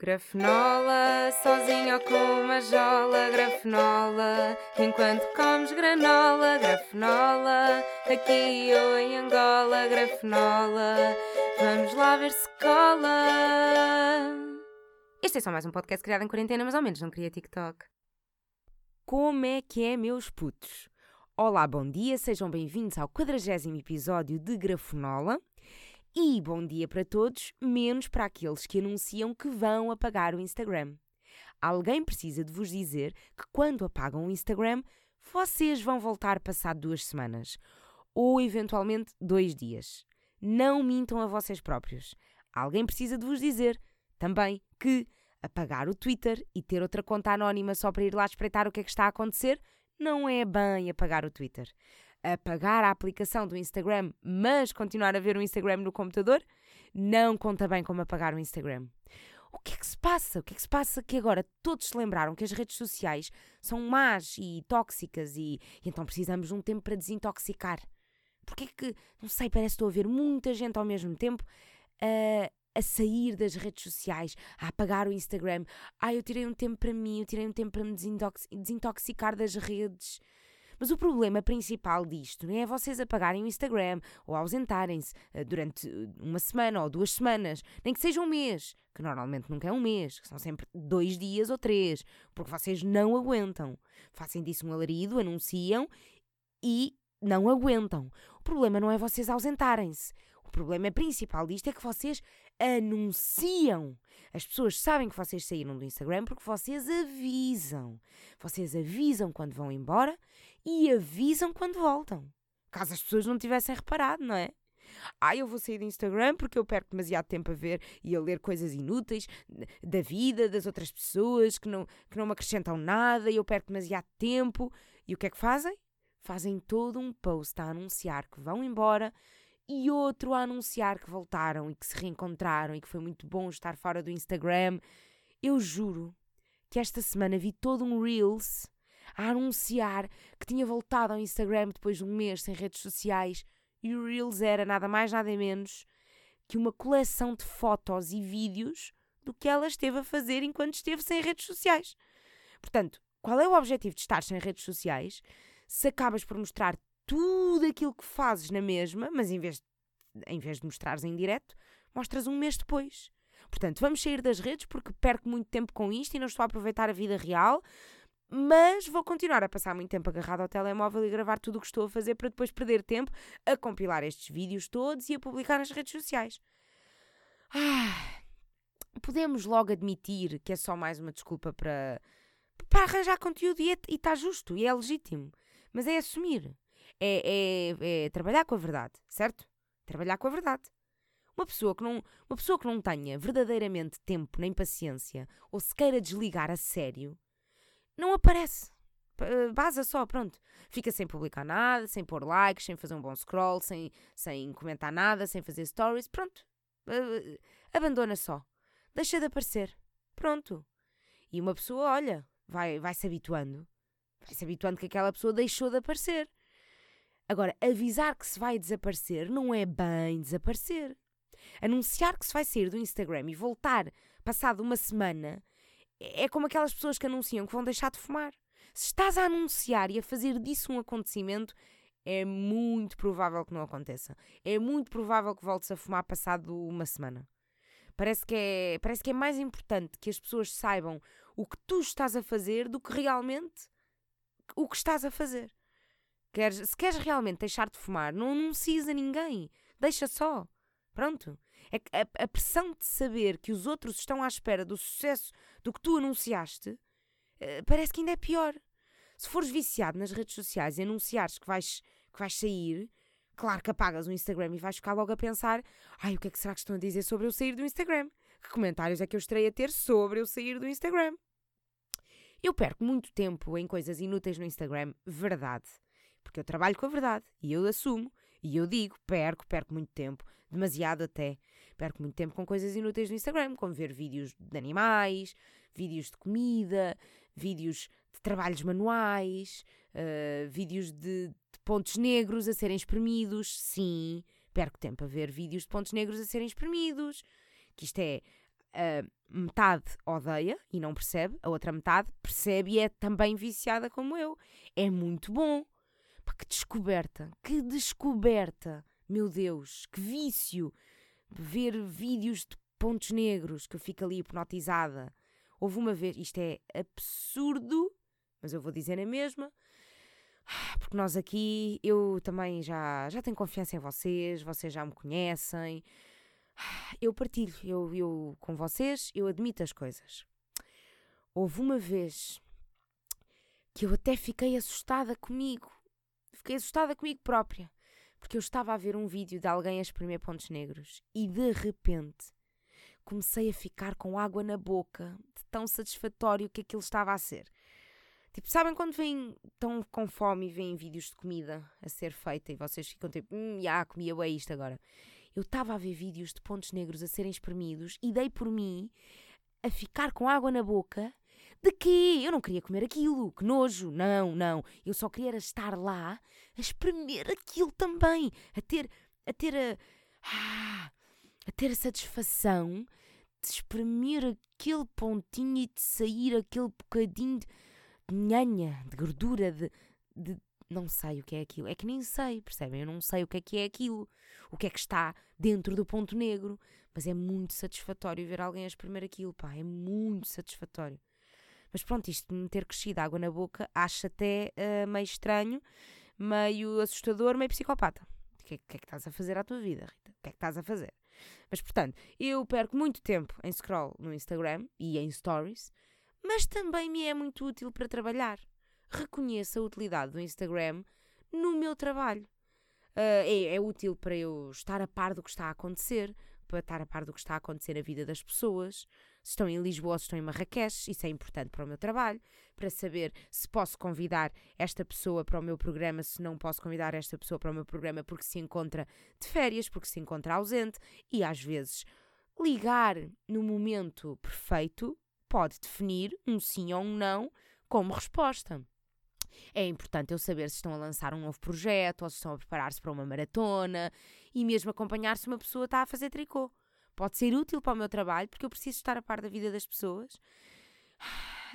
Grafenola, sozinho ou com uma jola, grafenola, enquanto comes granola, grafenola, aqui ou em Angola, grafenola, vamos lá ver se cola. Este é só mais um podcast criado em quarentena, mas ao menos não queria TikTok. Como é que é, meus putos? Olá, bom dia, sejam bem-vindos ao 40 episódio de Grafenola. E bom dia para todos, menos para aqueles que anunciam que vão apagar o Instagram. Alguém precisa de vos dizer que quando apagam o Instagram, vocês vão voltar passado duas semanas. Ou eventualmente dois dias. Não mintam a vocês próprios. Alguém precisa de vos dizer também que apagar o Twitter e ter outra conta anónima só para ir lá espreitar o que é que está a acontecer não é bem apagar o Twitter apagar a aplicação do Instagram, mas continuar a ver o Instagram no computador, não conta bem como apagar o Instagram. O que é que se passa? O que é que se passa que agora todos se lembraram que as redes sociais são más e tóxicas e, e então precisamos de um tempo para desintoxicar? Porque que, não sei, parece que estou a ver muita gente ao mesmo tempo a, a sair das redes sociais, a apagar o Instagram. Ah, eu tirei um tempo para mim, eu tirei um tempo para me desintoxicar das redes. Mas o problema principal disto não é vocês apagarem o Instagram ou ausentarem-se uh, durante eh, uma semana ou duas semanas, nem que seja um mês, que normalmente nunca é um mês, que são sempre dois dias ou três, porque vocês não aguentam. Fazem disso um alarido, anunciam e não aguentam. O problema não é vocês ausentarem-se. O problema principal disto é que vocês anunciam. As pessoas sabem que vocês saíram do Instagram porque vocês avisam. Vocês avisam quando vão embora e avisam quando voltam. Caso as pessoas não tivessem reparado, não é? Ah, eu vou sair do Instagram porque eu perco demasiado tempo a ver e a ler coisas inúteis da vida, das outras pessoas que não, que não me acrescentam nada e eu perco demasiado tempo. E o que é que fazem? Fazem todo um post a anunciar que vão embora e outro a anunciar que voltaram e que se reencontraram e que foi muito bom estar fora do Instagram. Eu juro que esta semana vi todo um Reels a anunciar que tinha voltado ao Instagram depois de um mês sem redes sociais e o Reels era nada mais nada menos que uma coleção de fotos e vídeos do que ela esteve a fazer enquanto esteve sem redes sociais. Portanto, qual é o objetivo de estar sem redes sociais se acabas por mostrar tudo aquilo que fazes na mesma, mas em vez, em vez de mostrares em direto, mostras um mês depois. Portanto, vamos sair das redes porque perco muito tempo com isto e não estou a aproveitar a vida real, mas vou continuar a passar muito tempo agarrado ao telemóvel e gravar tudo o que estou a fazer para depois perder tempo a compilar estes vídeos todos e a publicar nas redes sociais. Ah, podemos logo admitir que é só mais uma desculpa para, para arranjar conteúdo e está justo e é legítimo. Mas é assumir é, é, é trabalhar com a verdade, certo? Trabalhar com a verdade. Uma pessoa, que não, uma pessoa que não tenha verdadeiramente tempo nem paciência ou se queira desligar a sério, não aparece. Baza só, pronto. Fica sem publicar nada, sem pôr likes, sem fazer um bom scroll, sem, sem comentar nada, sem fazer stories. Pronto. Abandona só. Deixa de aparecer. Pronto. E uma pessoa, olha, vai, vai se habituando. Vai se habituando que aquela pessoa deixou de aparecer. Agora, avisar que se vai desaparecer não é bem desaparecer. Anunciar que se vai sair do Instagram e voltar passado uma semana é como aquelas pessoas que anunciam que vão deixar de fumar. Se estás a anunciar e a fazer disso um acontecimento, é muito provável que não aconteça. É muito provável que voltes a fumar passado uma semana. Parece que é, parece que é mais importante que as pessoas saibam o que tu estás a fazer do que realmente o que estás a fazer. Queres, se queres realmente deixar de fumar, não anuncies a ninguém. Deixa só. Pronto. É a, a, pressão de saber que os outros estão à espera do sucesso do que tu anunciaste uh, parece que ainda é pior. Se fores viciado nas redes sociais e anunciares que vais, que vais sair, claro que apagas o Instagram e vais ficar logo a pensar: ai, o que é que será que estão a dizer sobre eu sair do Instagram? Que comentários é que eu estarei a ter sobre eu sair do Instagram? Eu perco muito tempo em coisas inúteis no Instagram, verdade porque eu trabalho com a verdade e eu assumo e eu digo, perco, perco muito tempo, demasiado até. Perco muito tempo com coisas inúteis no Instagram, como ver vídeos de animais, vídeos de comida, vídeos de trabalhos manuais, uh, vídeos de, de pontos negros a serem espremidos. Sim, perco tempo a ver vídeos de pontos negros a serem espremidos. Que isto é a metade odeia e não percebe, a outra metade percebe e é também viciada como eu. É muito bom. Pá, que descoberta, que descoberta, meu Deus, que vício. Ver vídeos de pontos negros que eu fico ali hipnotizada. Houve uma vez, isto é absurdo, mas eu vou dizer na mesma, porque nós aqui, eu também já, já tenho confiança em vocês, vocês já me conhecem. Eu partilho, eu, eu com vocês, eu admito as coisas. Houve uma vez que eu até fiquei assustada comigo. Fiquei assustada comigo própria. Porque eu estava a ver um vídeo de alguém a espremer pontos negros e de repente comecei a ficar com água na boca de tão satisfatório que aquilo estava a ser. Tipo, sabem quando vêm, estão com fome e veem vídeos de comida a ser feita e vocês ficam tipo, hum, já, comia bem isto agora. Eu estava a ver vídeos de pontos negros a serem espremidos e dei por mim a ficar com água na boca. De quê? Eu não queria comer aquilo, que nojo, não, não. Eu só queria estar lá a espremer aquilo também, a ter, a ter a, ah, a ter a satisfação de espremer aquele pontinho e de sair aquele bocadinho de nhanha, de gordura, de, de. Não sei o que é aquilo. É que nem sei, percebem? Eu não sei o que é que é aquilo. O que é que está dentro do ponto negro. Mas é muito satisfatório ver alguém a espremer aquilo, pá. É muito satisfatório. Mas pronto, isto de me ter crescido água na boca, acho até uh, meio estranho, meio assustador, meio psicopata. O que, é, que é que estás a fazer à tua vida, Rita? O que é que estás a fazer? Mas portanto, eu perco muito tempo em scroll no Instagram e em stories mas também me é muito útil para trabalhar. Reconheço a utilidade do Instagram no meu trabalho. Uh, é, é, útil para eu estar a par do que está a acontecer, para estar a par do que está a acontecer na vida das pessoas. Se estão em Lisboa ou se estão em Marrakech, isso é importante para o meu trabalho, para saber se posso convidar esta pessoa para o meu programa, se não posso convidar esta pessoa para o meu programa porque se encontra de férias, porque se encontra ausente, e às vezes ligar no momento perfeito pode definir um sim ou um não como resposta. É importante eu saber se estão a lançar um novo projeto ou se estão a preparar-se para uma maratona e mesmo acompanhar se uma pessoa está a fazer tricô. Pode ser útil para o meu trabalho porque eu preciso estar a par da vida das pessoas.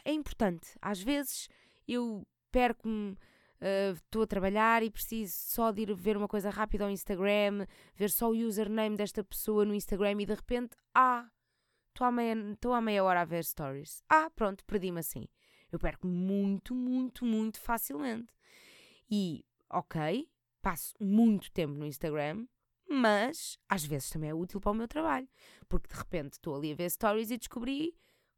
É importante. Às vezes eu perco-me, uh, estou a trabalhar e preciso só de ir ver uma coisa rápida ao Instagram, ver só o username desta pessoa no Instagram e de repente, ah, Estou há, meia, há meia hora a ver stories. Ah, pronto, perdi-me assim. Eu perco muito, muito, muito facilmente. E, ok, passo muito tempo no Instagram, mas às vezes também é útil para o meu trabalho. Porque de repente estou ali a ver stories e descobri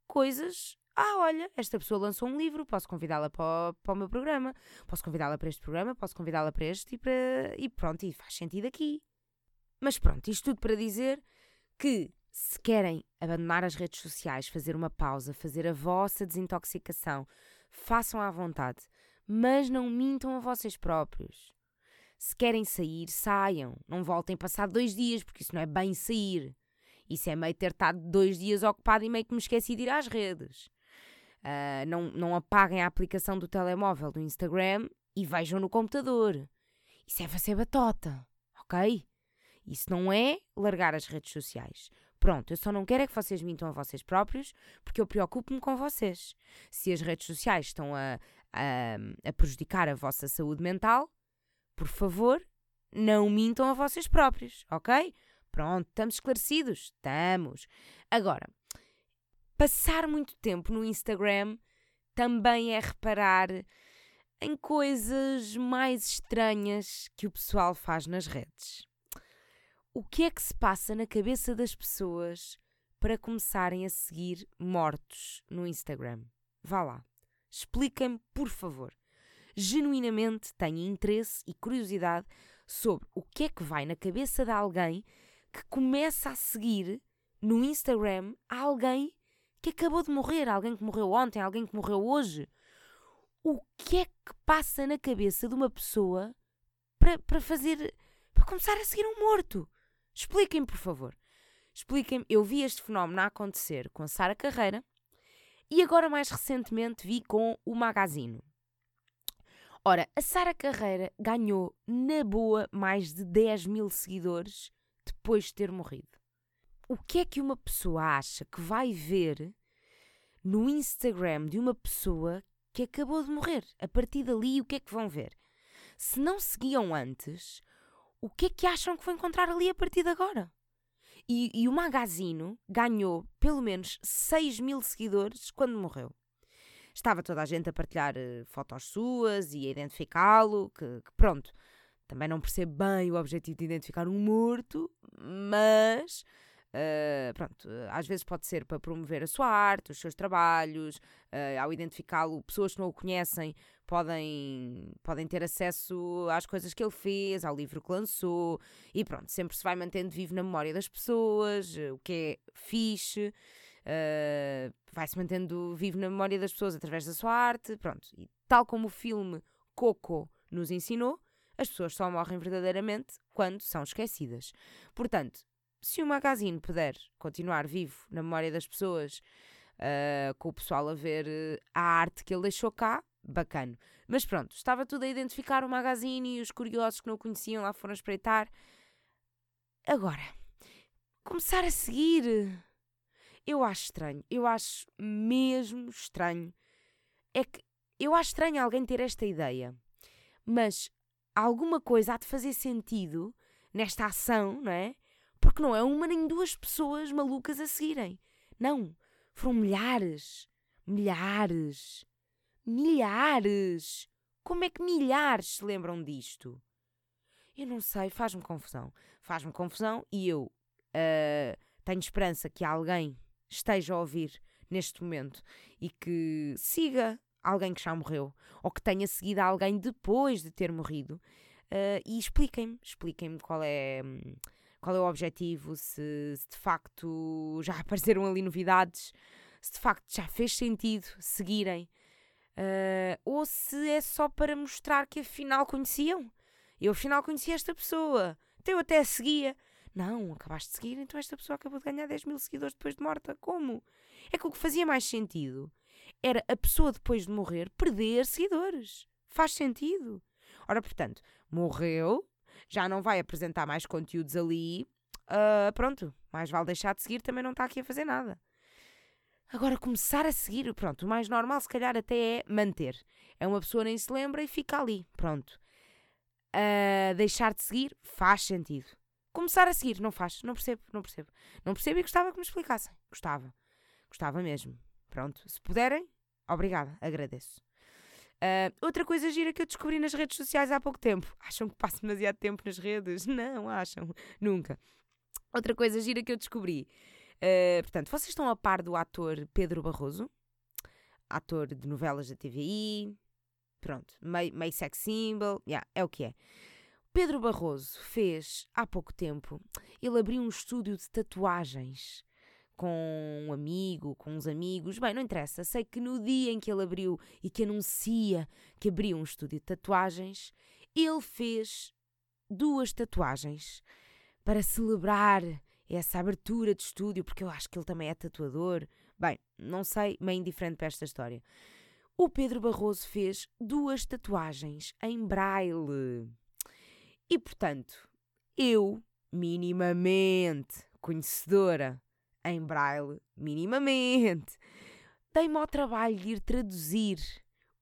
coisas. Ah, olha, esta pessoa lançou um livro, posso convidá-la para, o, para o meu programa, posso convidá-la para este programa, posso convidá-la para este e, para, e pronto, e faz sentido aqui. Mas pronto, isto tudo para dizer que se querem abandonar as redes sociais, fazer uma pausa, fazer a vossa desintoxicação, façam à vontade, mas não mintam a vocês próprios. Se querem sair, saiam. Não voltem passar dois dias, porque isso não é bem sair. Isso é meio ter estado dois dias ocupado e meio que me esqueci de ir às redes. Uh, não, não apaguem a aplicação do telemóvel do Instagram e vejam no computador. Isso é fazer batota, ok? Isso não é largar as redes sociais. Pronto, eu só não quero é que vocês mintam a vocês próprios, porque eu preocupo-me com vocês. Se as redes sociais estão a, a, a prejudicar a vossa saúde mental, por favor, não mintam a vocês próprios, ok? Pronto, estamos esclarecidos? Estamos. Agora, passar muito tempo no Instagram também é reparar em coisas mais estranhas que o pessoal faz nas redes o que é que se passa na cabeça das pessoas para começarem a seguir mortos no Instagram? Vá lá. Expliquem-me, por favor. Genuinamente tenho interesse e curiosidade sobre o que é que vai na cabeça de alguém que começa a seguir no Instagram alguém que acabou de morrer, alguém que morreu ontem, alguém que morreu hoje. O que é que passa na cabeça de uma pessoa para, para fazer. para começar a seguir um morto? Expliquem, por favor. Expliquem. Eu vi este fenómeno a acontecer com a Sara Carreira e agora, mais recentemente, vi com o Magazine. Ora, a Sara Carreira ganhou, na boa, mais de 10 mil seguidores depois de ter morrido. o que é que uma pessoa acha que vai ver no Instagram de uma pessoa que acabou de morrer? A partir dali, o que é que vão ver? Se não seguiam antes, o que é que acham que vão encontrar ali a partir de agora? E, e o Magazino ganhou pelo menos 6 mil seguidores quando morreu. Estava toda a gente a partilhar uh, fotos suas e a identificá-lo, que, que pronto, também não percebo bem o objetivo de identificar um morto, mas Uh, pronto, às vezes pode ser para promover a sua arte, os seus trabalhos, uh, ao identificá-lo, pessoas que não o conhecem podem, podem ter acesso às coisas que ele fez, ao livro que lançou, e pronto, sempre se vai mantendo vivo na memória das pessoas, o que é fixe, uh, vai-se mantendo vivo na memória das pessoas através da sua arte, pronto, e tal como o filme Coco nos ensinou, as pessoas só morrem verdadeiramente quando são esquecidas. Portanto, se o magazine puder continuar vivo na memória das pessoas, uh, com o pessoal a ver uh, a arte que ele deixou cá, bacana. Mas pronto, estava tudo a identificar o magazine e os curiosos que não o conheciam lá foram espreitar. Agora, começar a seguir. Eu acho estranho, eu acho mesmo estranho. É que eu acho estranho alguém ter esta ideia, mas alguma coisa há de fazer sentido nesta ação, não é? Porque não é uma nem duas pessoas malucas a seguirem. Não. Foram milhares. Milhares. Milhares. Como é que milhares se lembram disto? Eu não sei, faz-me confusão. Faz-me confusão e eu uh, tenho esperança que alguém esteja a ouvir neste momento e que siga alguém que já morreu ou que tenha seguido alguém depois de ter morrido uh, e expliquem-me, expliquem-me qual é. Qual é o objetivo, se, se de facto já apareceram ali novidades, se de facto já fez sentido seguirem, uh, ou se é só para mostrar que afinal conheciam. Eu afinal conhecia esta pessoa, então eu até a seguia. Não, acabaste de seguir, então esta pessoa acabou de ganhar 10 mil seguidores depois de morta. Como? É que o que fazia mais sentido era a pessoa depois de morrer perder seguidores. Faz sentido. Ora, portanto, morreu, já não vai apresentar mais conteúdos ali, uh, pronto, mais vale deixar de seguir, também não está aqui a fazer nada. Agora, começar a seguir, pronto, o mais normal se calhar até é manter. É uma pessoa nem se lembra e fica ali, pronto. Uh, deixar de seguir faz sentido. Começar a seguir não faz, não percebo, não percebo. Não percebo e gostava que me explicassem. Gostava, gostava mesmo. Pronto, se puderem, obrigada, agradeço. Uh, outra coisa gira que eu descobri nas redes sociais há pouco tempo. Acham que passo demasiado tempo nas redes? Não, acham. Nunca. Outra coisa gira que eu descobri. Uh, portanto, vocês estão a par do ator Pedro Barroso, ator de novelas da TVI, pronto, meio, sex symbol, yeah, é o que é. Pedro Barroso fez há pouco tempo, ele abriu um estúdio de tatuagens com um amigo, com uns amigos, bem, não interessa. Sei que no dia em que ele abriu e que anuncia que abriu um estúdio de tatuagens, ele fez duas tatuagens para celebrar essa abertura de estúdio, porque eu acho que ele também é tatuador. Bem, não sei, meio indiferente para esta história. O Pedro Barroso fez duas tatuagens em braille. E portanto, eu, minimamente conhecedora em braille, minimamente. Dei-me ao trabalho de ir traduzir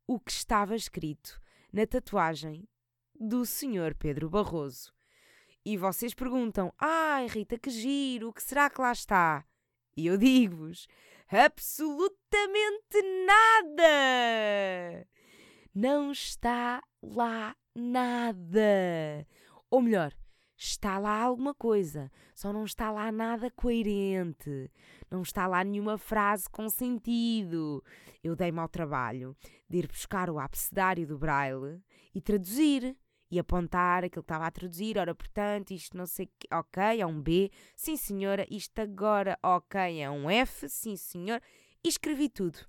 o que estava escrito na tatuagem do Sr. Pedro Barroso. E vocês perguntam: Ai, Rita, que giro, o que será que lá está? E eu digo-vos: absolutamente nada! Não está lá nada. Ou melhor, está lá alguma coisa, só não está lá nada coerente, não está lá nenhuma frase com sentido. Eu dei-me ao trabalho de ir buscar o abecedário do Braille e traduzir. E apontar aquilo que estava a traduzir, ora, portanto, isto não sei que, ok, é um B, sim senhora, isto agora, ok, é um F, sim senhor, e escrevi tudo.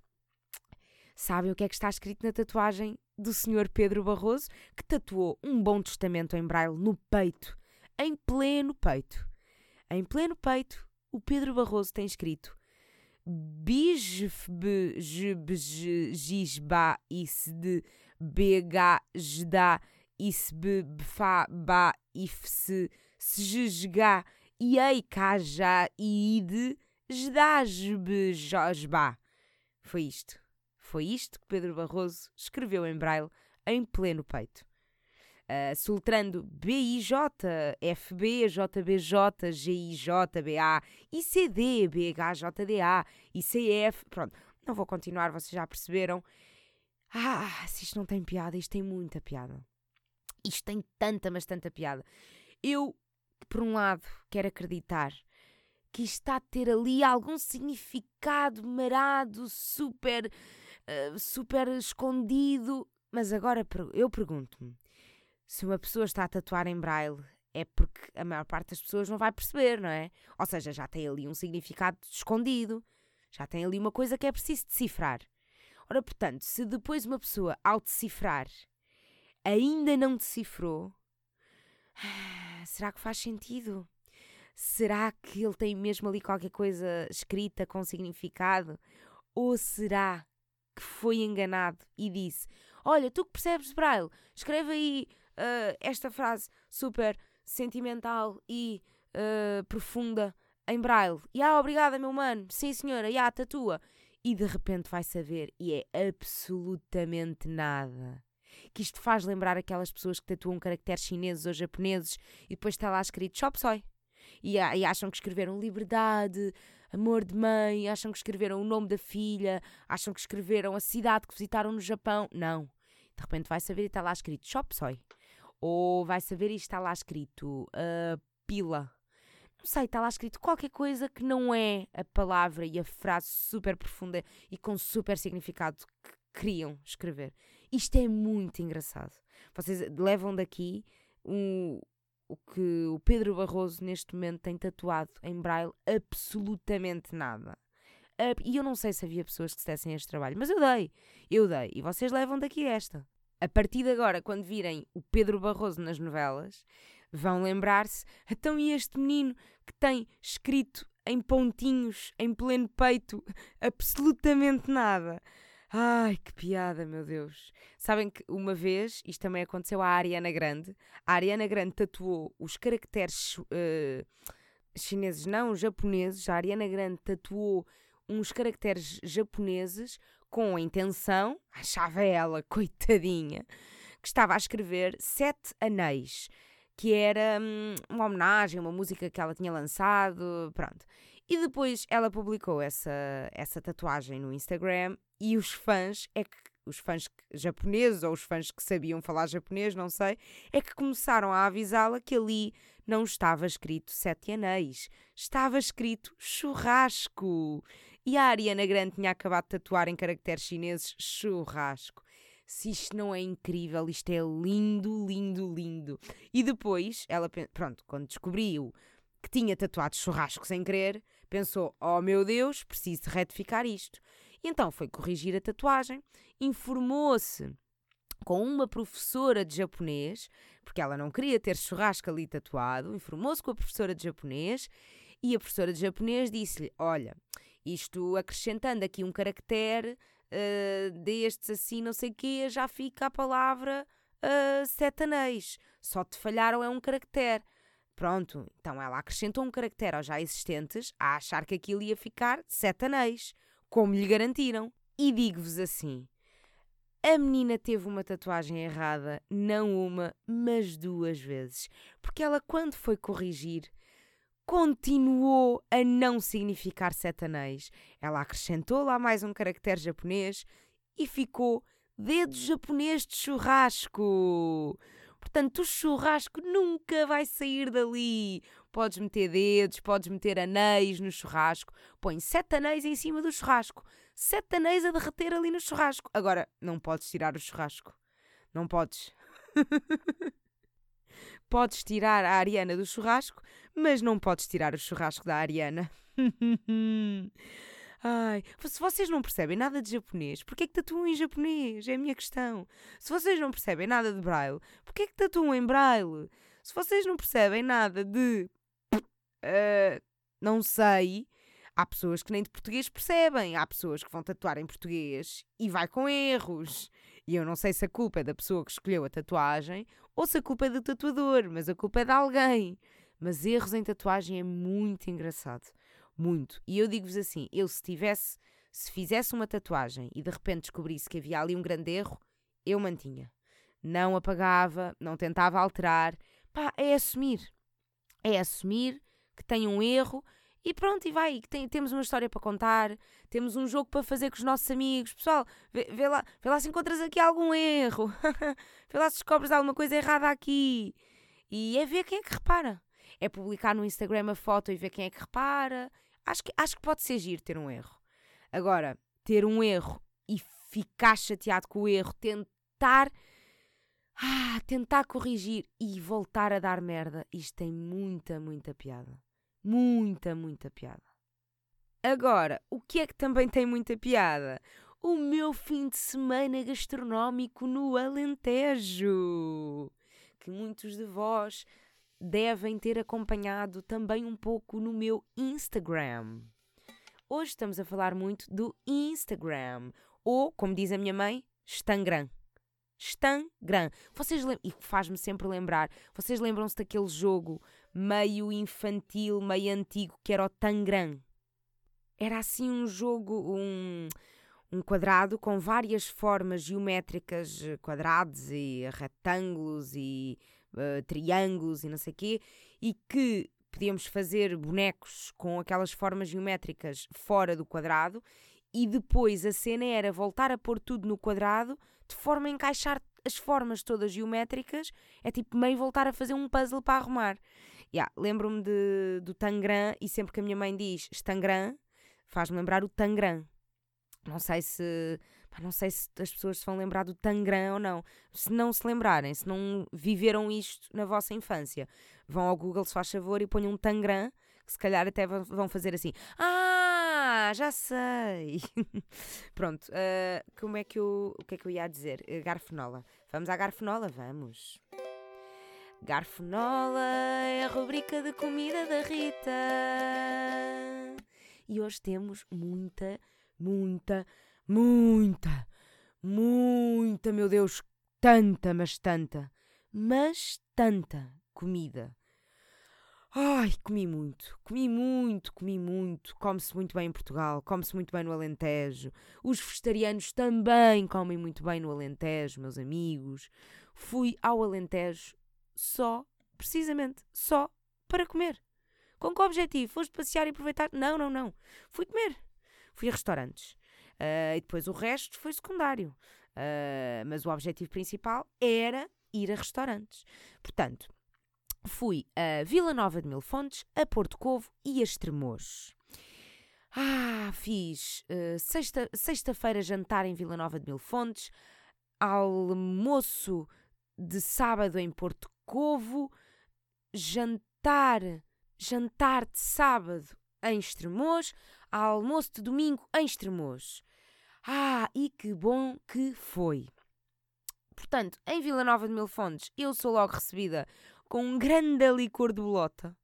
Sabem o que é que está escrito na tatuagem do Sr. Pedro Barroso, que tatuou um bom testamento em braille no peito em pleno peito. Em pleno peito, o Pedro Barroso tem escrito Bisba isd bega jda isb bfa ba ifse sejga Iei Kaja Ide Jdasbejosba. Foi isto. Foi isto que Pedro Barroso escreveu em braille em pleno peito. Uh, sultrando BIJ, FB, JBJ, GIJ, BA, ICD, BHJDA, ICF. Pronto, não vou continuar, vocês já perceberam. Ah, se isto não tem piada, isto tem muita piada. Isto tem tanta, mas tanta piada. Eu, por um lado, quero acreditar que isto está a ter ali algum significado marado, super, uh, super escondido. Mas agora eu pergunto-me: se uma pessoa está a tatuar em braille, é porque a maior parte das pessoas não vai perceber, não é? Ou seja, já tem ali um significado escondido, já tem ali uma coisa que é preciso decifrar. Ora, portanto, se depois uma pessoa, ao decifrar, ainda não decifrou, será que faz sentido? Será que ele tem mesmo ali qualquer coisa escrita com significado? Ou será que foi enganado e disse: Olha, tu que percebes braille, escreve aí uh, esta frase super sentimental e uh, profunda em braille. E ah, obrigada, meu mano. Sim, senhora, e ah, tatua. E de repente vai saber e é absolutamente nada. Que isto faz lembrar aquelas pessoas que tatuam caracteres chineses ou japoneses e depois está lá escrito Chop Soy. E, e acham que escreveram liberdade, amor de mãe, acham que escreveram o nome da filha, acham que escreveram a cidade que visitaram no Japão. Não. De repente vai saber e está lá escrito Chop Soy. Ou vai saber e está lá escrito uh, pila. Não sei, está lá escrito qualquer coisa que não é a palavra e a frase super profunda e com super significado que queriam escrever. Isto é muito engraçado. Vocês levam daqui um, o que o Pedro Barroso neste momento tem tatuado em braille absolutamente nada. E eu não sei se havia pessoas que se dessem este trabalho, mas eu dei, eu dei. E vocês levam daqui esta. A partir de agora, quando virem o Pedro Barroso nas novelas, vão lembrar-se: então e este menino que tem escrito em pontinhos, em pleno peito, absolutamente nada? Ai, que piada, meu Deus. Sabem que uma vez, isto também aconteceu à Ariana Grande, a Ariana Grande tatuou os caracteres uh, chineses, não, japoneses. A Ariana Grande tatuou uns caracteres japoneses com a intenção, achava ela, coitadinha, que estava a escrever Sete Anéis, que era hum, uma homenagem, uma música que ela tinha lançado, pronto. E depois ela publicou essa, essa tatuagem no Instagram e os fãs, é que os fãs japoneses ou os fãs que sabiam falar japonês, não sei, é que começaram a avisá-la que ali não estava escrito Sete Anéis, estava escrito churrasco. E a Ariana Grande tinha acabado de tatuar em caracteres chineses churrasco. Se isto não é incrível, isto é lindo, lindo, lindo. E depois, ela, pronto, quando descobriu que tinha tatuado churrasco sem querer, pensou: oh meu Deus, preciso retificar isto. Então foi corrigir a tatuagem, informou-se com uma professora de japonês, porque ela não queria ter churrasco ali tatuado, informou-se com a professora de japonês e a professora de japonês disse-lhe: Olha, isto acrescentando aqui um caractere uh, destes assim, não sei o quê, já fica a palavra uh, sete anéis. Só te falharam é um caractere. Pronto, então ela acrescentou um caractere aos já existentes a achar que aquilo ia ficar sete anéis, como lhe garantiram. E digo-vos assim: a menina teve uma tatuagem errada, não uma, mas duas vezes. Porque ela, quando foi corrigir, continuou a não significar sete anéis. Ela acrescentou lá mais um caractere japonês e ficou dedo japonês de churrasco. Portanto, o churrasco nunca vai sair dali. Podes meter dedos, podes meter anéis no churrasco. Põe sete anéis em cima do churrasco. Sete anéis a derreter ali no churrasco. Agora, não podes tirar o churrasco. Não podes. podes tirar a Ariana do churrasco, mas não podes tirar o churrasco da Ariana. Ai, se vocês não percebem nada de japonês, porquê é que tatuam em japonês? É a minha questão. Se vocês não percebem nada de braille, porquê é que tatuam em braille? Se vocês não percebem nada de. Uh, não sei. Há pessoas que nem de português percebem. Há pessoas que vão tatuar em português e vai com erros. E eu não sei se a culpa é da pessoa que escolheu a tatuagem ou se a culpa é do tatuador, mas a culpa é de alguém. Mas erros em tatuagem é muito engraçado. Muito. E eu digo-vos assim: eu se tivesse, se fizesse uma tatuagem e de repente descobrisse que havia ali um grande erro, eu mantinha. Não apagava, não tentava alterar. Pá, é assumir. É assumir que tem um erro e pronto, e vai. Tem, temos uma história para contar, temos um jogo para fazer com os nossos amigos. Pessoal, vê, vê lá, vê lá se encontras aqui algum erro. vê lá se descobres alguma coisa errada aqui. E é ver quem é que repara. É publicar no Instagram a foto e ver quem é que repara. Acho que, acho que pode ser giro ter um erro. Agora, ter um erro e ficar chateado com o erro, tentar. Ah, tentar corrigir e voltar a dar merda. Isto tem muita, muita piada. Muita, muita piada. Agora, o que é que também tem muita piada? O meu fim de semana gastronómico no Alentejo. Que muitos de vós devem ter acompanhado também um pouco no meu Instagram. Hoje estamos a falar muito do Instagram, ou, como diz a minha mãe, Instagram. Instagram. Vocês lembram, e faz-me sempre lembrar, vocês lembram-se daquele jogo meio infantil, meio antigo, que era o Tangram? Era assim um jogo, um, um quadrado com várias formas geométricas, quadrados e retângulos e uh, triângulos e não sei o quê, e que podíamos fazer bonecos com aquelas formas geométricas fora do quadrado e depois a cena era voltar a pôr tudo no quadrado de forma a encaixar as formas todas geométricas. É tipo meio voltar a fazer um puzzle para arrumar. Yeah, Lembro-me do Tangram e sempre que a minha mãe diz Tangram, faz-me lembrar o Tangram. Não sei se não sei se as pessoas se vão lembrar do Tangram ou não. Se não se lembrarem, se não viveram isto na vossa infância, vão ao Google, se faz favor, e ponham um Tangram, que se calhar até vão fazer assim. Ah, já sei! Pronto, uh, como é que eu, o que é que eu ia dizer? Uh, garfenola. Vamos à garfenola? Vamos! Garfenola é a rubrica de comida da Rita. E hoje temos muita, muita, muita, muita, meu Deus, tanta, mas tanta, mas tanta comida. Ai, comi muito, comi muito, comi muito. Come-se muito bem em Portugal, come-se muito bem no Alentejo. Os vegetarianos também comem muito bem no Alentejo, meus amigos. Fui ao Alentejo só, precisamente, só para comer. Com que objetivo? Foste passear e aproveitar? Não, não, não. Fui comer. Fui a restaurantes. Uh, e depois o resto foi secundário. Uh, mas o objetivo principal era ir a restaurantes. Portanto, fui a Vila Nova de Mil Fontes, a Porto Covo e a Estremoz. Ah, fiz uh, sexta, sexta-feira jantar em Vila Nova de Mil Fontes, almoço de sábado em Porto Covo, jantar, jantar de sábado em Estremoz, almoço de domingo em Estremoz. Ah, e que bom que foi! Portanto, em Vila Nova de Mil Fontes, eu sou logo recebida com um grande licor de bolota,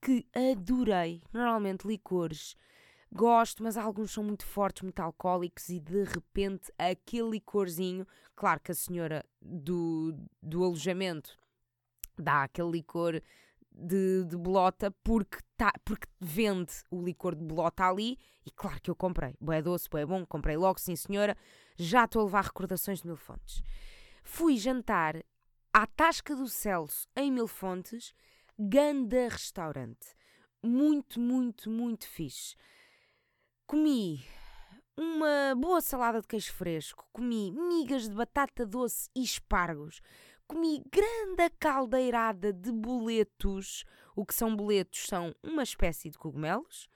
que adorei. Normalmente licores gosto, mas alguns são muito fortes, muito alcoólicos e de repente aquele licorzinho, claro que a senhora do, do alojamento dá aquele licor de, de bolota porque, tá, porque vende o licor de bolota ali e claro que eu comprei. Boé doce, boé bom, comprei logo, sim senhora. Já estou a levar recordações de Mil Fontes. Fui jantar à Tasca do Celso em Mil Fontes, ganda restaurante. Muito, muito, muito fixe. Comi uma boa salada de queijo fresco, comi migas de batata doce e espargos, comi grande caldeirada de boletos. O que são boletos? São uma espécie de cogumelos.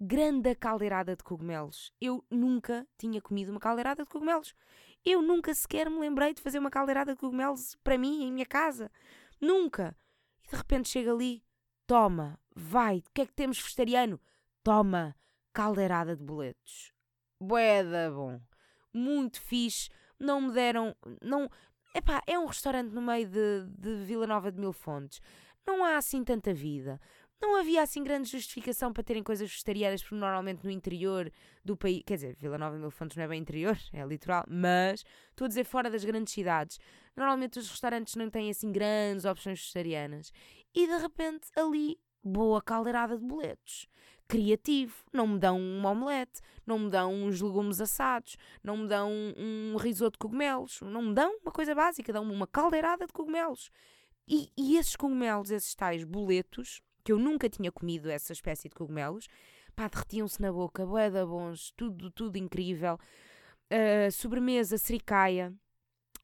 Grande caldeirada de cogumelos. Eu nunca tinha comido uma caldeirada de cogumelos. Eu nunca sequer me lembrei de fazer uma caldeirada de cogumelos para mim, em minha casa. Nunca. E de repente chega ali, toma, vai, o que é que temos vegetariano? Toma, caldeirada de boletos. Boeda bom. Muito fixe. Não me deram. Não, Epá, é um restaurante no meio de, de Vila Nova de Mil Fontes. Não há assim tanta vida. Não havia assim grande justificação para terem coisas vegetarianas, porque normalmente no interior do país, quer dizer, Vila Nova de Mil Fontes não é bem interior, é litoral, mas estou a dizer fora das grandes cidades, normalmente os restaurantes não têm assim grandes opções vegetarianas. E de repente ali, boa caldeirada de boletos. Criativo, não me dão um omelete, não me dão uns legumes assados, não me dão um, um risoto de cogumelos, não me dão uma coisa básica, dão-me uma caldeirada de cogumelos. E, e esses cogumelos, esses tais boletos, que eu nunca tinha comido essa espécie de cogumelos, pá, derretiam-se na boca, boeda bons, tudo, tudo incrível. Uh, sobremesa, sericaia,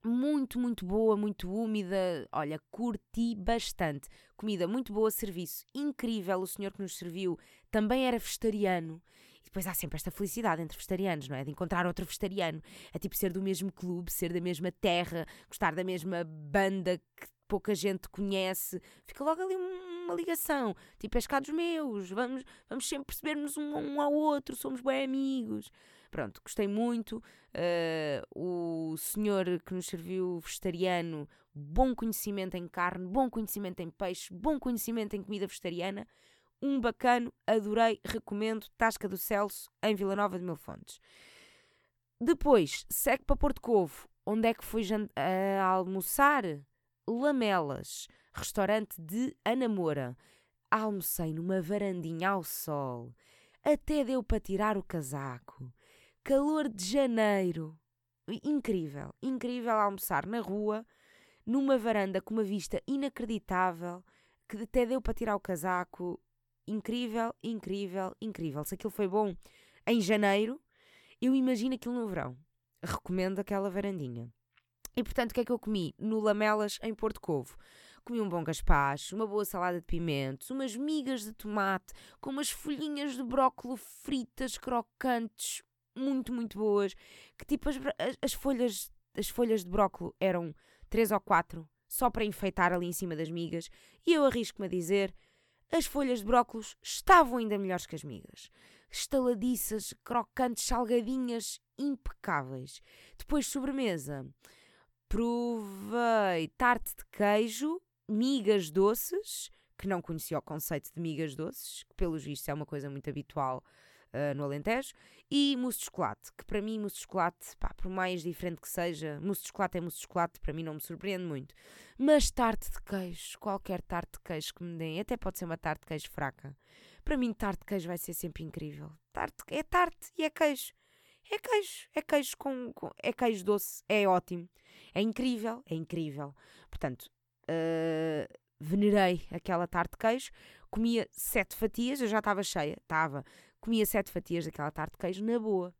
muito, muito boa, muito úmida. Olha, curti bastante. Comida muito boa, serviço incrível. O senhor que nos serviu também era vegetariano. E depois há sempre esta felicidade entre vegetarianos, não é? De encontrar outro vegetariano. É tipo ser do mesmo clube, ser da mesma terra, gostar da mesma banda que pouca gente conhece. Fica logo ali um uma ligação. Tipo, és dos meus, vamos, vamos sempre perceber-nos um, um, ao outro, somos bem amigos. Pronto, gostei muito. Uh, o senhor que nos serviu vegetariano, bom conhecimento em carne, bom conhecimento em peixe, bom conhecimento em comida vegetariana. Um bacano, adorei, recomendo. Tasca do Celso, em Vila Nova de Mil Fontes. Depois, segue para Porto Covo. Onde é que fui uh, almoçar? Lamelas restaurante de Anamora. Almocei numa varandinha ao sol. Até deu para tirar o casaco. Calor de janeiro. Incrível, incrível almoçar na rua, numa varanda com uma vista inacreditável, que até deu para tirar o casaco. Incrível, incrível, incrível. Se aquilo foi bom em janeiro, eu imagino aquilo no verão. Recomendo aquela varandinha. E portanto, o que é que eu comi? No Lamelas, em Porto Covo comi um bom gaspacho, uma boa salada de pimentos, umas migas de tomate com umas folhinhas de brócolo fritas, crocantes, muito, muito boas. Que tipo, as, as, folhas, as folhas de brócolo eram três ou quatro, só para enfeitar ali em cima das migas. E eu arrisco-me a dizer, as folhas de brócolos estavam ainda melhores que as migas. Estaladiças, crocantes, salgadinhas, impecáveis. Depois, sobremesa. Provei tarte de queijo migas doces, que não conhecia o conceito de migas doces, que pelos vistos é uma coisa muito habitual uh, no Alentejo, e mousse de chocolate, que para mim mousse de chocolate, pá, por mais diferente que seja, mousse de chocolate é mousse de chocolate, para mim não me surpreende muito. Mas tarte de queijo, qualquer tarte de queijo que me deem, até pode ser uma tarte de queijo fraca. Para mim tarte de queijo vai ser sempre incrível. Tarte, é tarte e é queijo. É queijo, é queijo com, com é queijo doce, é ótimo. É incrível, é incrível. Portanto, uh, venerei aquela tarte de queijo, comia sete fatias, eu já estava cheia, estava, comia sete fatias daquela tarte de queijo na boa.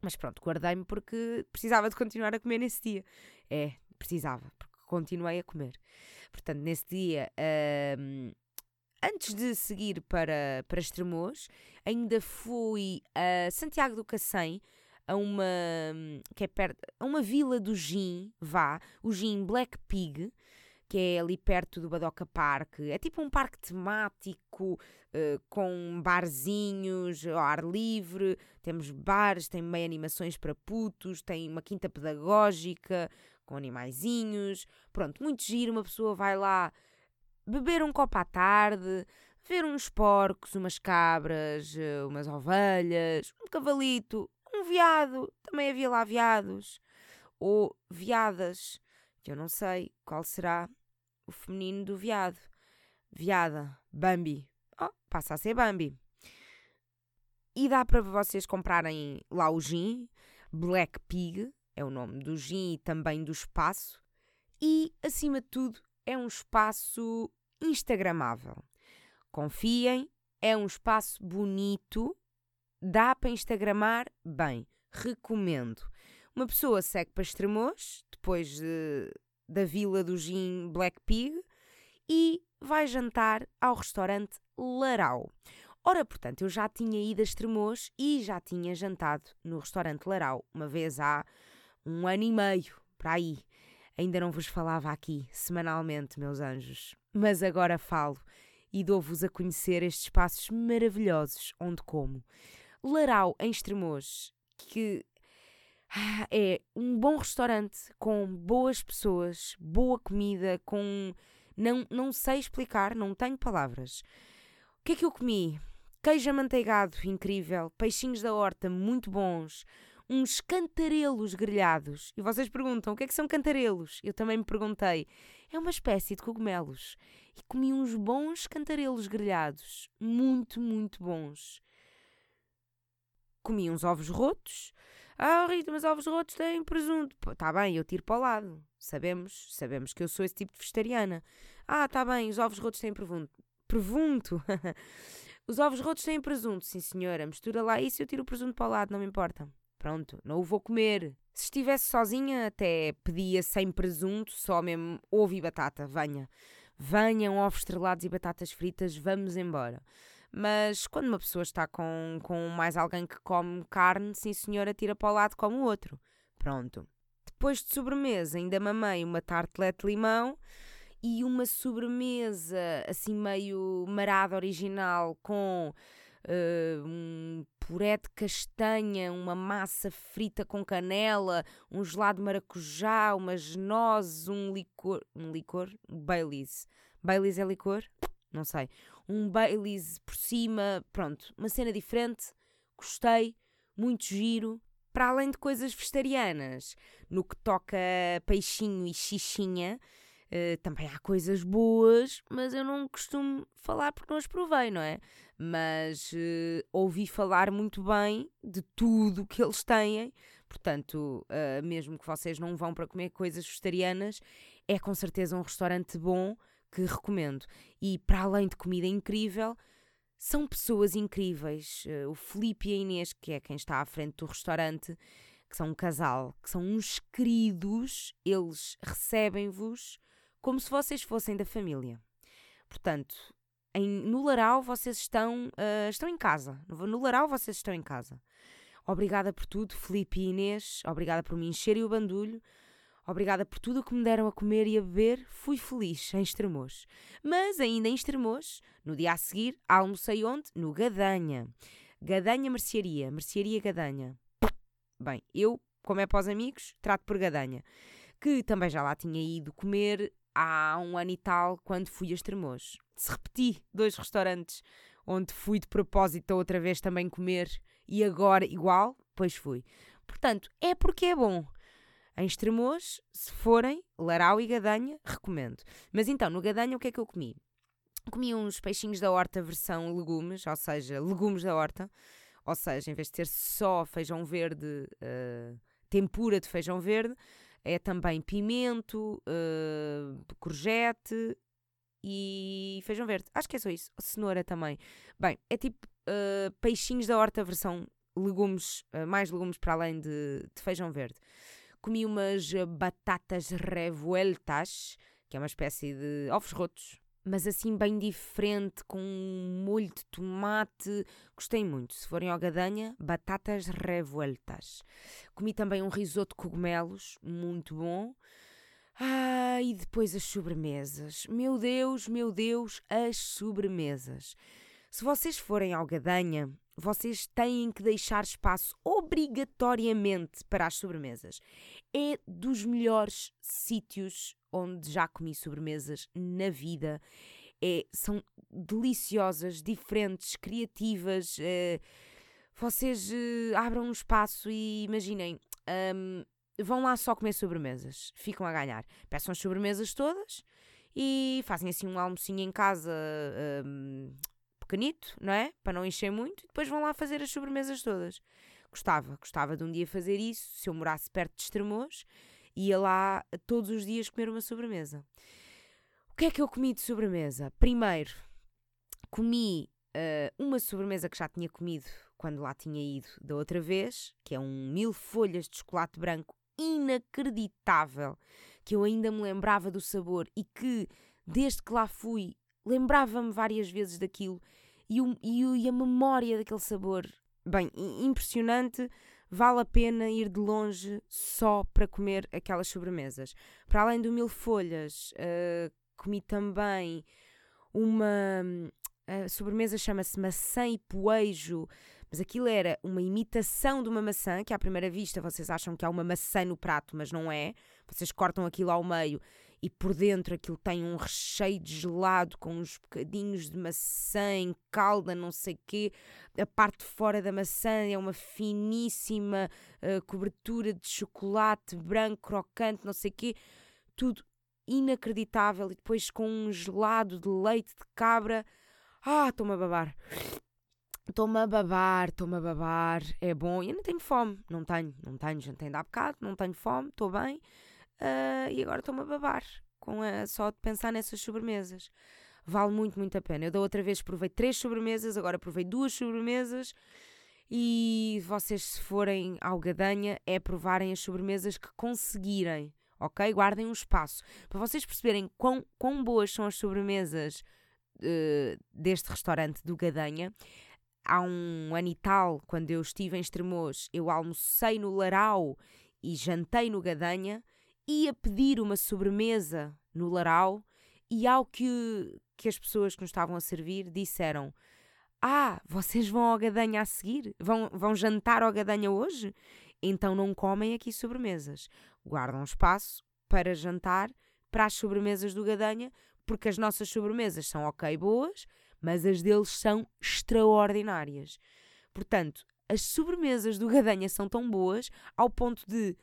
Mas pronto, guardei-me porque precisava de continuar a comer nesse dia. É, precisava, porque continuei a comer. Portanto, nesse dia, uh, antes de seguir para, para Estremoz, ainda fui a Santiago do Cacém, a uma que é perto, a uma vila do gin, vá, o gin Black Pig, que é ali perto do Badoca Park. É tipo um parque temático uh, com barzinhos ao ar livre. Temos bares, tem meio animações para putos, tem uma quinta pedagógica com animaizinhos. Pronto, muito giro. Uma pessoa vai lá beber um copo à tarde, ver uns porcos, umas cabras, eh, umas ovelhas, um cavalito, um veado. Também havia lá veados. Ou veadas que eu não sei qual será o feminino do veado. Veada, Bambi. Oh, passa a ser Bambi. E dá para vocês comprarem lá o gin, Black Pig, é o nome do gin e também do espaço. E, acima de tudo, é um espaço instagramável. Confiem, é um espaço bonito, dá para instagramar bem, recomendo. Uma pessoa segue para Estremoz, depois de, da Vila do Gin Black Pig, e vai jantar ao restaurante Larau. Ora, portanto, eu já tinha ido a Estremoz e já tinha jantado no restaurante Larau, uma vez há um ano e meio, para aí. Ainda não vos falava aqui, semanalmente, meus anjos. Mas agora falo e dou-vos a conhecer estes espaços maravilhosos onde como. Larau, em Estremoz, que ah, é um bom restaurante com boas pessoas, boa comida, com. Não, não sei explicar, não tenho palavras. que é que eu comi? Queijo amanteigado, incrível. Peixinhos da horta, muito bons. Uns cantarelos grelhados. E vocês perguntam, o que é que são cantarelos? Eu também me perguntei. É uma espécie de cogumelos. E comi uns bons cantarelos grelhados. Muito, muito bons. Comi uns ovos rotos. Ah, Rita, mas ovos rotos têm presunto. Está bem, eu tiro para o lado. Sabemos, sabemos que eu sou esse tipo de vegetariana. Ah, está bem, os ovos rotos têm presunto. Presunto? os ovos rotos têm presunto, sim senhora. Mistura lá isso e eu tiro o presunto para o lado, não me importa. Pronto, não o vou comer. Se estivesse sozinha, até pedia sem presunto, só mesmo ovo e batata. Venha. Venham ovos estrelados e batatas fritas, vamos embora. Mas quando uma pessoa está com, com mais alguém que come carne, sim senhora, tira para o lado como o outro. Pronto. Depois de sobremesa, ainda mamei uma tartelete de limão e uma sobremesa assim meio marada original com uh, um puré de castanha, uma massa frita com canela, um gelado de maracujá, umas nozes, um licor. Um licor? Baileys. Baileys é licor? Não sei um Baileys por cima, pronto, uma cena diferente, gostei, muito giro. Para além de coisas vegetarianas, no que toca peixinho e xixinha, uh, também há coisas boas, mas eu não costumo falar porque não as provei, não é? Mas uh, ouvi falar muito bem de tudo que eles têm, portanto, uh, mesmo que vocês não vão para comer coisas vegetarianas, é com certeza um restaurante bom que recomendo. E para além de comida incrível, são pessoas incríveis. Uh, o Felipe e a Inês, que é quem está à frente do restaurante, que são um casal, que são uns queridos, eles recebem-vos como se vocês fossem da família. Portanto, em, no Laral vocês estão, uh, estão em casa. No Laral vocês estão em casa. Obrigada por tudo, Felipe e Inês. Obrigada por me encherem o bandulho. Obrigada por tudo o que me deram a comer e a beber, fui feliz em Estremoz. Mas ainda em Estremoz, no dia a seguir, almocei onde? No Gadanha. Gadanha Mercearia, Mercearia Gadanha. Bem, eu, como é para os amigos, trato por Gadanha. Que também já lá tinha ido comer há um ano e tal, quando fui a Estremoz. Se repeti dois restaurantes onde fui de propósito outra vez também comer e agora igual, pois fui. Portanto, é porque é bom. Em Estremoz, se forem, Larau e Gadanha, recomendo. Mas então, no Gadanha, o que é que eu comi? Comi uns peixinhos da horta versão legumes, ou seja, legumes da horta. Ou seja, em vez de ser só feijão verde, uh, tempura de feijão verde, é também pimento, uh, courgette e feijão verde. Acho que é só isso. Cenoura também. Bem, é tipo uh, peixinhos da horta versão legumes, uh, mais legumes para além de, de feijão verde comi umas batatas revueltas, que é uma espécie de ovos rotos, mas assim bem diferente, com um molho de tomate. Gostei muito. Se forem ao Gadanha, batatas revueltas. Comi também um risoto de cogumelos, muito bom. Ah, e depois as sobremesas. Meu Deus, meu Deus, as sobremesas. Se vocês forem ao Gadanha, vocês têm que deixar espaço obrigatoriamente para as sobremesas. É dos melhores sítios onde já comi sobremesas na vida. É, são deliciosas, diferentes, criativas. É, vocês é, abram um espaço e imaginem, um, vão lá só comer sobremesas, ficam a ganhar. Peçam as sobremesas todas e fazem assim um almocinho em casa. Um, pequenito, não é? Para não encher muito, e depois vão lá fazer as sobremesas todas. Gostava, gostava de um dia fazer isso, se eu morasse perto de Estremoz, ia lá todos os dias comer uma sobremesa. O que é que eu comi de sobremesa? Primeiro, comi uh, uma sobremesa que já tinha comido quando lá tinha ido da outra vez, que é um mil folhas de chocolate branco inacreditável, que eu ainda me lembrava do sabor e que, desde que lá fui, lembrava-me várias vezes daquilo e, o, e, o, e a memória daquele sabor. Bem, impressionante, vale a pena ir de longe só para comer aquelas sobremesas. Para além do mil folhas, uh, comi também uma a sobremesa chama-se maçã e poejo, mas aquilo era uma imitação de uma maçã, que à primeira vista vocês acham que há uma maçã no prato, mas não é. Vocês cortam aquilo ao meio e por dentro aquilo tem um recheio de gelado com uns bocadinhos de maçã em calda, não sei quê. A parte de fora da maçã é uma finíssima uh, cobertura de chocolate branco, crocante, não sei quê. Tudo inacreditável. E depois com um gelado de leite de cabra. Ah, estou-me a babar. Estou-me a babar, estou-me a babar. É bom. Eu não tenho fome. Não tenho, não tenho. Jantei há bocado, não tenho fome, estou bem. Uh, e agora estou-me a babar. Com a, só de pensar nessas sobremesas. Vale muito, muito a pena. Eu da outra vez provei três sobremesas, agora provei duas sobremesas. E vocês, se forem ao Gadanha, é provarem as sobremesas que conseguirem, ok? Guardem um espaço. Para vocês perceberem quão, quão boas são as sobremesas uh, deste restaurante do Gadanha, há um ano e tal, quando eu estive em Estremoz, eu almocei no Larau e jantei no Gadanha, ia pedir uma sobremesa no Larau e ao que, que as pessoas que nos estavam a servir disseram ah, vocês vão ao Gadanha a seguir? Vão, vão jantar ao Gadanha hoje? Então não comem aqui sobremesas. Guardam espaço para jantar para as sobremesas do Gadanha, porque as nossas sobremesas são ok boas, mas as deles são extraordinárias. Portanto, as sobremesas do Gadanha são tão boas ao ponto de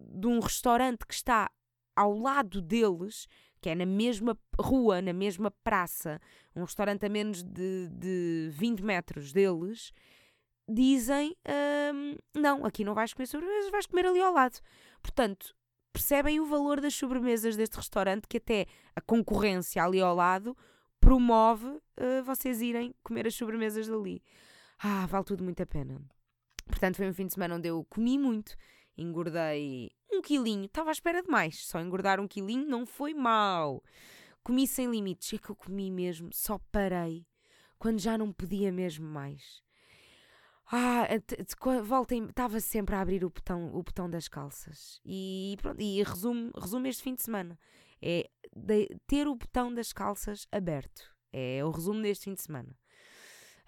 de um restaurante que está ao lado deles, que é na mesma rua, na mesma praça, um restaurante a menos de, de 20 metros deles, dizem: hum, não, aqui não vais comer sobremesas, vais comer ali ao lado. Portanto, percebem o valor das sobremesas deste restaurante, que até a concorrência ali ao lado promove uh, vocês irem comer as sobremesas dali. Ah, vale tudo muito a pena. Portanto, foi um fim de semana onde eu comi muito, engordei um quilinho, estava à espera de mais, só engordar um quilinho não foi mal. Comi sem limites, é que eu comi mesmo, só parei quando já não podia mesmo mais. Ah, voltem, estava sempre a abrir o botão, o botão das calças. E pronto, e resumo, resumo este fim de semana. É de, ter o botão das calças aberto. É o resumo deste fim de semana.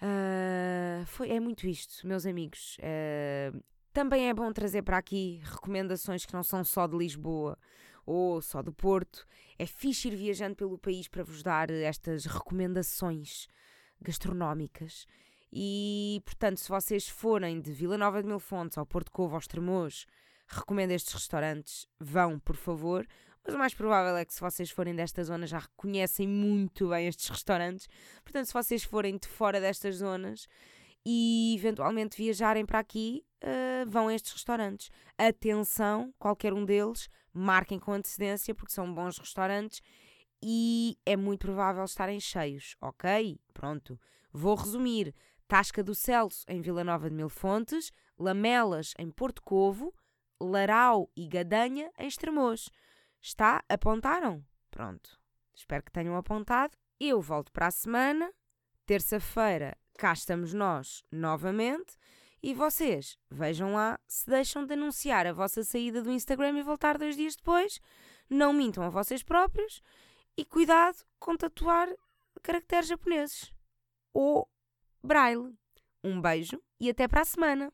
Uh, foi, é muito isto, meus amigos. Uh, também é bom trazer para aqui recomendações que não são só de Lisboa ou só do Porto. É fixe ir viajando pelo país para vos dar estas recomendações gastronómicas. E, portanto, se vocês forem de Vila Nova de Mil Fontes ao Porto Covo, aos Tremoz, recomendo estes restaurantes. Vão, por favor. Mas o mais provável é que se vocês forem desta zona já reconhecem muito bem estes restaurantes. Portanto, se vocês forem de fora destas zonas e eventualmente viajarem para aqui, uh, vão a estes restaurantes. Atenção, qualquer um deles, marquem com antecedência porque são bons restaurantes e é muito provável estarem cheios, ok? Pronto. Vou resumir. Tasca do Celso em Vila Nova de Mil Fontes, Lamelas em Porto Covo, Larau e Gadanha em Estremoz. Está? Apontaram? Pronto. Espero que tenham apontado. Eu volto para a semana. Terça-feira cá estamos nós novamente e vocês vejam lá se deixam de anunciar a vossa saída do Instagram e voltar dois dias depois. Não mintam a vocês próprios e cuidado com tatuar caracteres japoneses ou braille. Um beijo e até para a semana!